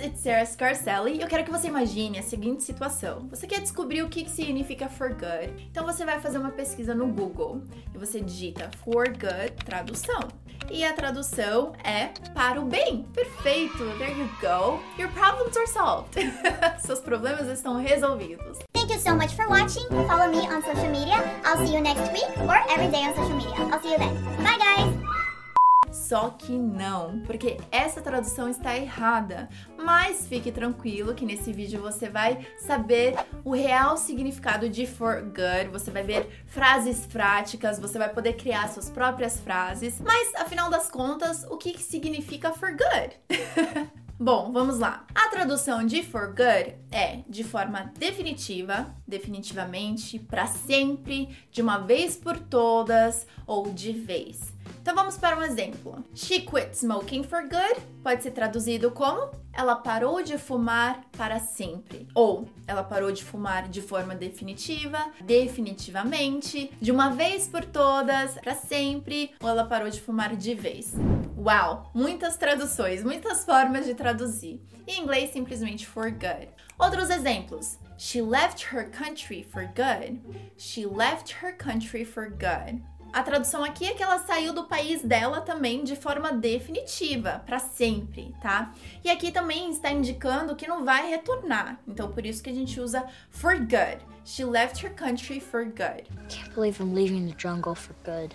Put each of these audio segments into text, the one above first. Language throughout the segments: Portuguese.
it's Sarah Scarcelli e eu quero que você imagine a seguinte situação. Você quer descobrir o que, que significa for good, então você vai fazer uma pesquisa no Google e você digita for good tradução. E a tradução é para o bem. Perfeito! There you go! Your problems are solved! Seus problemas estão resolvidos. Thank you so much for watching. Follow me on social media. I'll see you next week or every day on social media. I'll see you then. Bye, guys! Só que não, porque essa tradução está errada. Mas fique tranquilo que nesse vídeo você vai saber o real significado de for good, você vai ver frases práticas, você vai poder criar suas próprias frases. Mas afinal das contas, o que significa for good? Bom, vamos lá. A tradução de for good é de forma definitiva, definitivamente, para sempre, de uma vez por todas ou de vez. Então vamos para um exemplo. She quit smoking for good pode ser traduzido como ela parou de fumar para sempre, ou ela parou de fumar de forma definitiva, definitivamente, de uma vez por todas, para sempre, ou ela parou de fumar de vez. Uau, muitas traduções, muitas formas de traduzir. Em inglês simplesmente for good. Outros exemplos. She left her country for good. She left her country for good. A tradução aqui é que ela saiu do país dela também de forma definitiva, para sempre, tá? E aqui também está indicando que não vai retornar. Então por isso que a gente usa for good. She left her country for good. Can't believe I'm leaving the jungle for good.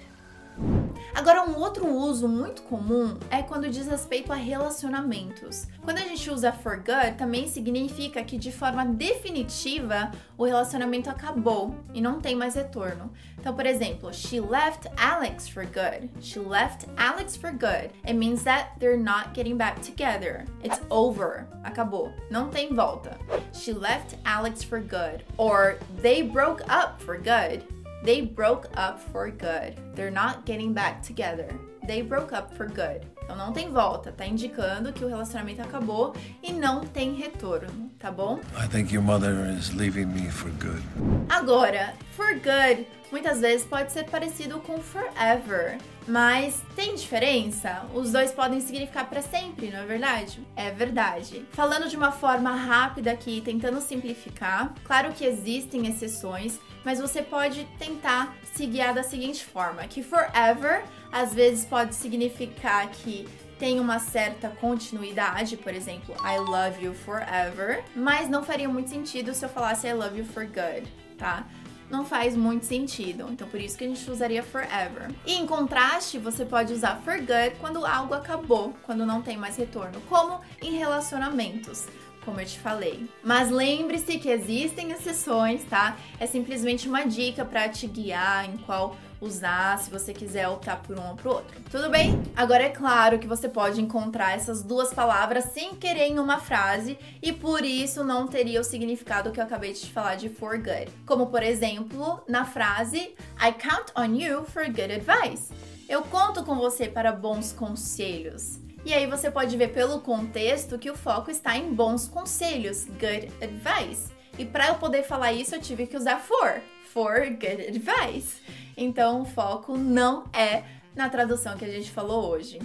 Agora, um outro uso muito comum é quando diz respeito a relacionamentos. Quando a gente usa for good, também significa que de forma definitiva o relacionamento acabou e não tem mais retorno. Então, por exemplo, she left Alex for good. She left Alex for good. It means that they're not getting back together. It's over. Acabou. Não tem volta. She left Alex for good. Or they broke up for good. They broke up for good. They're not getting back together. They broke up for good. Então não tem volta, tá indicando que o relacionamento acabou e não tem retorno, tá bom? I think your mother is leaving me for good. Agora, for good muitas vezes pode ser parecido com forever, mas tem diferença? Os dois podem significar para sempre, não é verdade? É verdade. Falando de uma forma rápida aqui, tentando simplificar, claro que existem exceções, mas você pode tentar se guiar da seguinte forma: que forever às vezes pode significar que tem uma certa continuidade, por exemplo, I love you forever, mas não faria muito sentido se eu falasse I love you for good, tá? Não faz muito sentido, então por isso que a gente usaria forever. E em contraste, você pode usar for good quando algo acabou, quando não tem mais retorno, como em relacionamentos como eu te falei. Mas lembre-se que existem exceções, tá? É simplesmente uma dica para te guiar em qual usar se você quiser optar por um ou por outro. Tudo bem? Agora é claro que você pode encontrar essas duas palavras sem querer em uma frase e por isso não teria o significado que eu acabei de te falar de for good. Como por exemplo, na frase I count on you for good advice. Eu conto com você para bons conselhos. E aí você pode ver pelo contexto que o foco está em bons conselhos, good advice. E para eu poder falar isso, eu tive que usar for, for good advice. Então o foco não é na tradução que a gente falou hoje.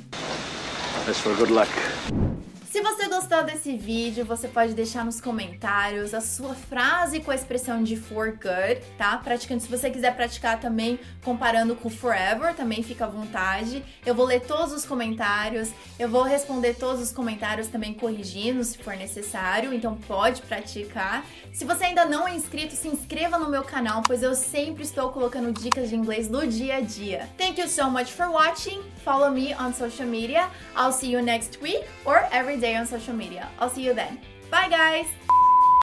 That's for good luck. Gostou desse vídeo, você pode deixar nos comentários a sua frase com a expressão de for good, tá? Praticando, se você quiser praticar também comparando com forever, também fica à vontade. Eu vou ler todos os comentários, eu vou responder todos os comentários também corrigindo se for necessário, então pode praticar. Se você ainda não é inscrito, se inscreva no meu canal, pois eu sempre estou colocando dicas de inglês no dia a dia. Thank you so much for watching. Follow me on social media. I'll see you next week or every day on social media. I'll see you then. Bye, guys!